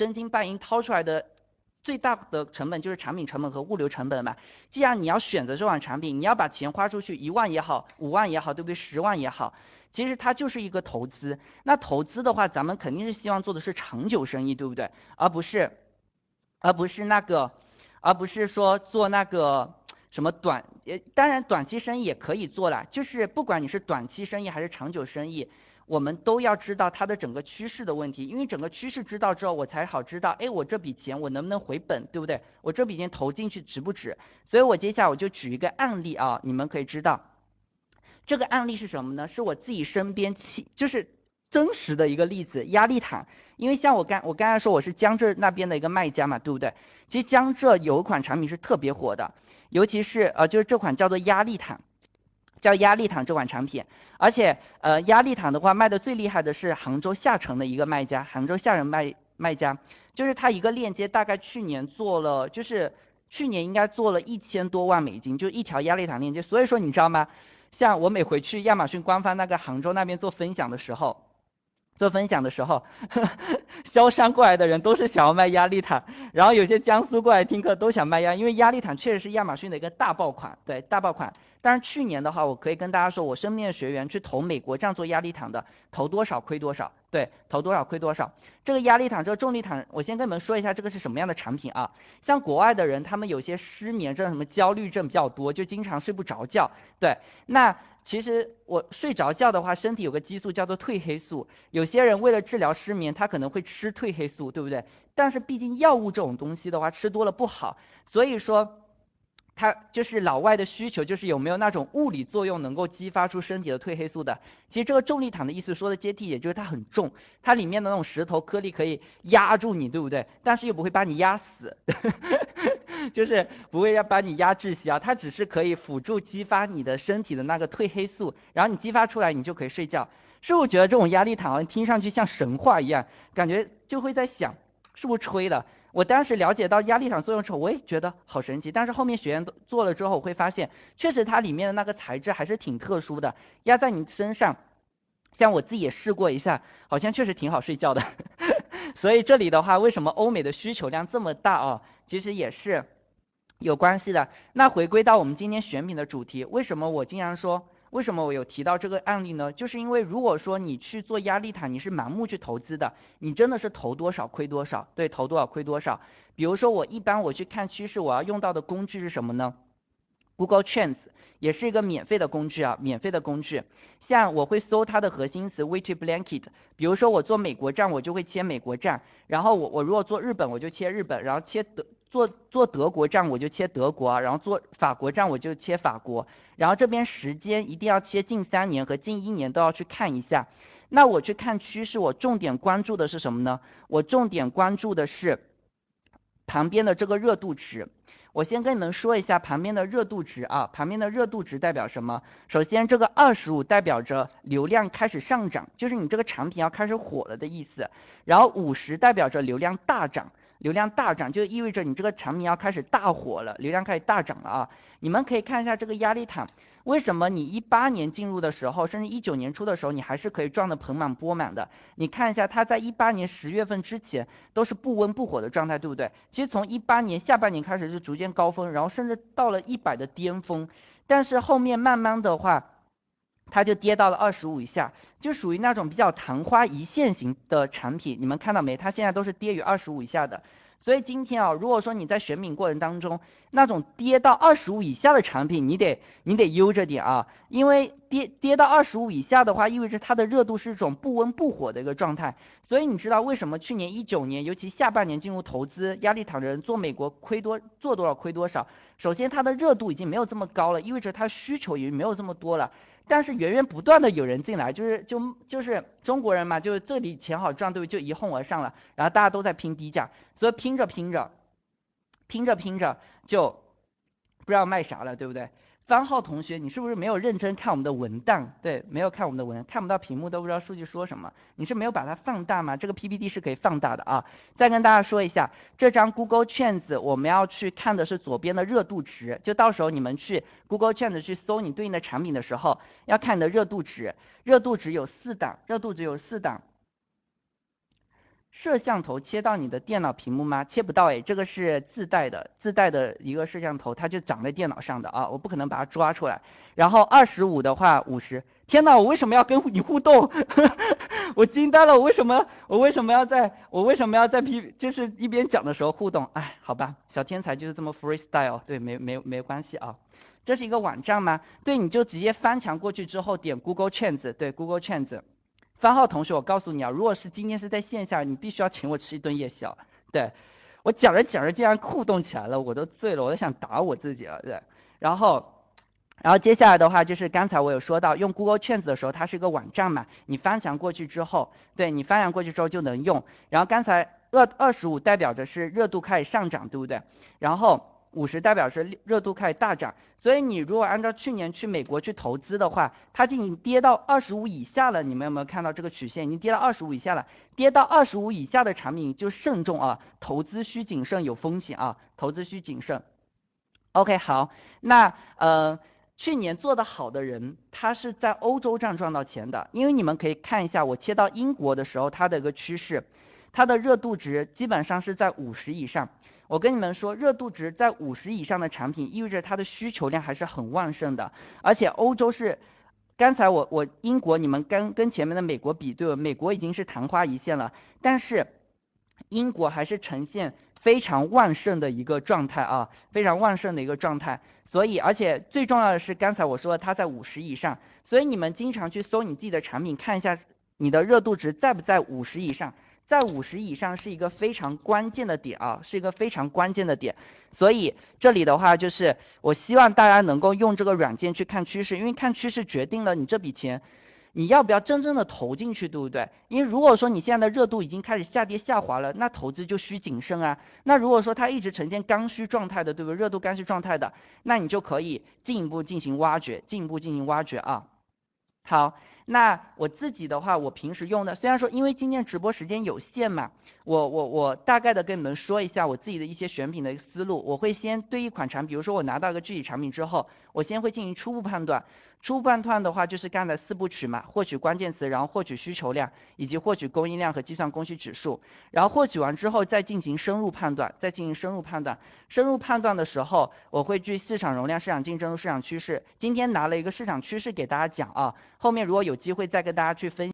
真金白银掏出来的最大的成本就是产品成本和物流成本嘛。既然你要选择这款产品，你要把钱花出去，一万也好，五万也好，对不对？十万也好，其实它就是一个投资。那投资的话，咱们肯定是希望做的是长久生意，对不对？而不是，而不是那个，而不是说做那个什么短，呃，当然短期生意也可以做了，就是不管你是短期生意还是长久生意。我们都要知道它的整个趋势的问题，因为整个趋势知道之后，我才好知道，哎，我这笔钱我能不能回本，对不对？我这笔钱投进去值不值？所以我接下来我就举一个案例啊，你们可以知道，这个案例是什么呢？是我自己身边亲，就是真实的一个例子，压力毯。因为像我刚我刚才说我是江浙那边的一个卖家嘛，对不对？其实江浙有一款产品是特别火的，尤其是呃就是这款叫做压力毯。叫压力毯这款产品，而且呃压力毯的话卖的最厉害的是杭州下城的一个卖家，杭州下城卖卖家，就是他一个链接大概去年做了，就是去年应该做了一千多万美金，就一条压力毯链接。所以说你知道吗？像我每回去亚马逊官方那个杭州那边做分享的时候，做分享的时候，萧山过来的人都是想要卖压力毯，然后有些江苏过来听课都想卖压，因为压力毯确实是亚马逊的一个大爆款，对大爆款。但是去年的话，我可以跟大家说，我身边的学员去投美国这样做压力毯的，投多少亏多少，对，投多少亏多少。这个压力毯，这个重力毯，我先跟你们说一下，这个是什么样的产品啊？像国外的人，他们有些失眠症、什么焦虑症比较多，就经常睡不着觉。对，那其实我睡着觉的话，身体有个激素叫做褪黑素，有些人为了治疗失眠，他可能会吃褪黑素，对不对？但是毕竟药物这种东西的话，吃多了不好，所以说。他就是老外的需求，就是有没有那种物理作用能够激发出身体的褪黑素的。其实这个重力毯的意思说的接地，也就是它很重，它里面的那种石头颗粒可以压住你，对不对？但是又不会把你压死，就是不会要把你压窒息啊。它只是可以辅助激发你的身体的那个褪黑素，然后你激发出来，你就可以睡觉。是不是觉得这种压力毯好像听上去像神话一样？感觉就会在想，是不是吹的？我当时了解到压力毯作用之后，我也觉得好神奇。但是后面学员做了之后，我会发现，确实它里面的那个材质还是挺特殊的，压在你身上，像我自己也试过一下，好像确实挺好睡觉的。所以这里的话，为什么欧美的需求量这么大啊？其实也是有关系的。那回归到我们今天选品的主题，为什么我经常说？为什么我有提到这个案例呢？就是因为如果说你去做压力塔，你是盲目去投资的，你真的是投多少亏多少，对，投多少亏多少。比如说我一般我去看趋势，我要用到的工具是什么呢？Google Trends 也是一个免费的工具啊，免费的工具。像我会搜它的核心词 Witty Blanket，比如说我做美国站，我就会切美国站，然后我我如果做日本，我就切日本，然后切德。做做德国站我就切德国，然后做法国站我就切法国，然后这边时间一定要切近三年和近一年都要去看一下。那我去看趋势，我重点关注的是什么呢？我重点关注的是旁边的这个热度值。我先跟你们说一下旁边的热度值啊，旁边的热度值代表什么？首先这个二十五代表着流量开始上涨，就是你这个产品要开始火了的意思。然后五十代表着流量大涨。流量大涨就意味着你这个产品要开始大火了，流量开始大涨了啊！你们可以看一下这个压力毯，为什么你一八年进入的时候，甚至一九年初的时候，你还是可以赚的盆满钵满的？你看一下它在一八年十月份之前都是不温不火的状态，对不对？其实从一八年下半年开始就逐渐高峰，然后甚至到了一百的巅峰，但是后面慢慢的话。它就跌到了二十五以下，就属于那种比较昙花一现型的产品，你们看到没？它现在都是跌于二十五以下的。所以今天啊，如果说你在选品过程当中，那种跌到二十五以下的产品，你得你得悠着点啊，因为跌跌到二十五以下的话，意味着它的热度是一种不温不火的一个状态。所以你知道为什么去年一九年，尤其下半年进入投资压力躺着人做美国亏多做多少亏多少？首先它的热度已经没有这么高了，意味着它需求也没有这么多了。但是源源不断的有人进来，就是就就是中国人嘛，就是这里钱好赚，对不对？就一哄而上了，然后大家都在拼低价，所以拼着拼着，拼着拼着就不知道卖啥了，对不对？三号同学，你是不是没有认真看我们的文档？对，没有看我们的文，看不到屏幕都不知道数据说什么。你是没有把它放大吗？这个 PPT 是可以放大的啊。再跟大家说一下，这张 Google 圈子我们要去看的是左边的热度值，就到时候你们去 Google 圈子去搜你对应的产品的时候，要看你的热度值。热度值有四档，热度值有四档。摄像头切到你的电脑屏幕吗？切不到哎，这个是自带的，自带的一个摄像头，它就长在电脑上的啊，我不可能把它抓出来。然后二十五的话，五十，天呐，我为什么要跟你互动？我惊呆了，我为什么我为什么要在我为什么要在 P 就是一边讲的时候互动？哎，好吧，小天才就是这么 freestyle，对，没没没关系啊。这是一个网站吗？对，你就直接翻墙过去之后点 Google 圈子，对，Google 圈子。番号同学，我告诉你啊，如果是今天是在线下，你必须要请我吃一顿夜宵。对我讲着讲着竟然互动起来了，我都醉了，我都想打我自己了。对，然后，然后接下来的话就是刚才我有说到用 Google 圈子的时候，它是一个网站嘛，你翻墙过去之后，对你翻墙过去之后就能用。然后刚才二二十五代表着是热度开始上涨，对不对？然后。五十代表是热度开始大涨，所以你如果按照去年去美国去投资的话，它已经跌到二十五以下了。你们有没有看到这个曲线已经跌到二十五以下了？跌到二十五以下的产品就慎重啊，投资需谨慎，有风险啊，投资需谨慎。OK，好，那呃，去年做的好的人，他是在欧洲站赚到钱的，因为你们可以看一下，我切到英国的时候，它的一个趋势，它的热度值基本上是在五十以上。我跟你们说，热度值在五十以上的产品，意味着它的需求量还是很旺盛的。而且欧洲是，刚才我我英国你们跟跟前面的美国比，对？美国已经是昙花一现了，但是英国还是呈现非常旺盛的一个状态啊，非常旺盛的一个状态。所以，而且最重要的是，刚才我说它在五十以上，所以你们经常去搜你自己的产品，看一下你的热度值在不在五十以上。在五十以上是一个非常关键的点啊，是一个非常关键的点。所以这里的话就是，我希望大家能够用这个软件去看趋势，因为看趋势决定了你这笔钱你要不要真正的投进去，对不对？因为如果说你现在的热度已经开始下跌下滑了，那投资就需谨慎啊。那如果说它一直呈现刚需状态的，对不对？热度刚需状态的，那你就可以进一步进行挖掘，进一步进行挖掘啊。好。那我自己的话，我平时用的，虽然说因为今天直播时间有限嘛，我我我大概的跟你们说一下我自己的一些选品的思路。我会先对一款产品，比如说我拿到一个具体产品之后，我先会进行初步判断。初步判断的话，就是干的四部曲嘛，获取关键词，然后获取需求量，以及获取供应量和计算供需指数。然后获取完之后，再进行深入判断，再进行深入判断。深入判断的时候，我会据市场容量、市场竞争、市场趋势。今天拿了一个市场趋势给大家讲啊，后面如果有机会再跟大家去分。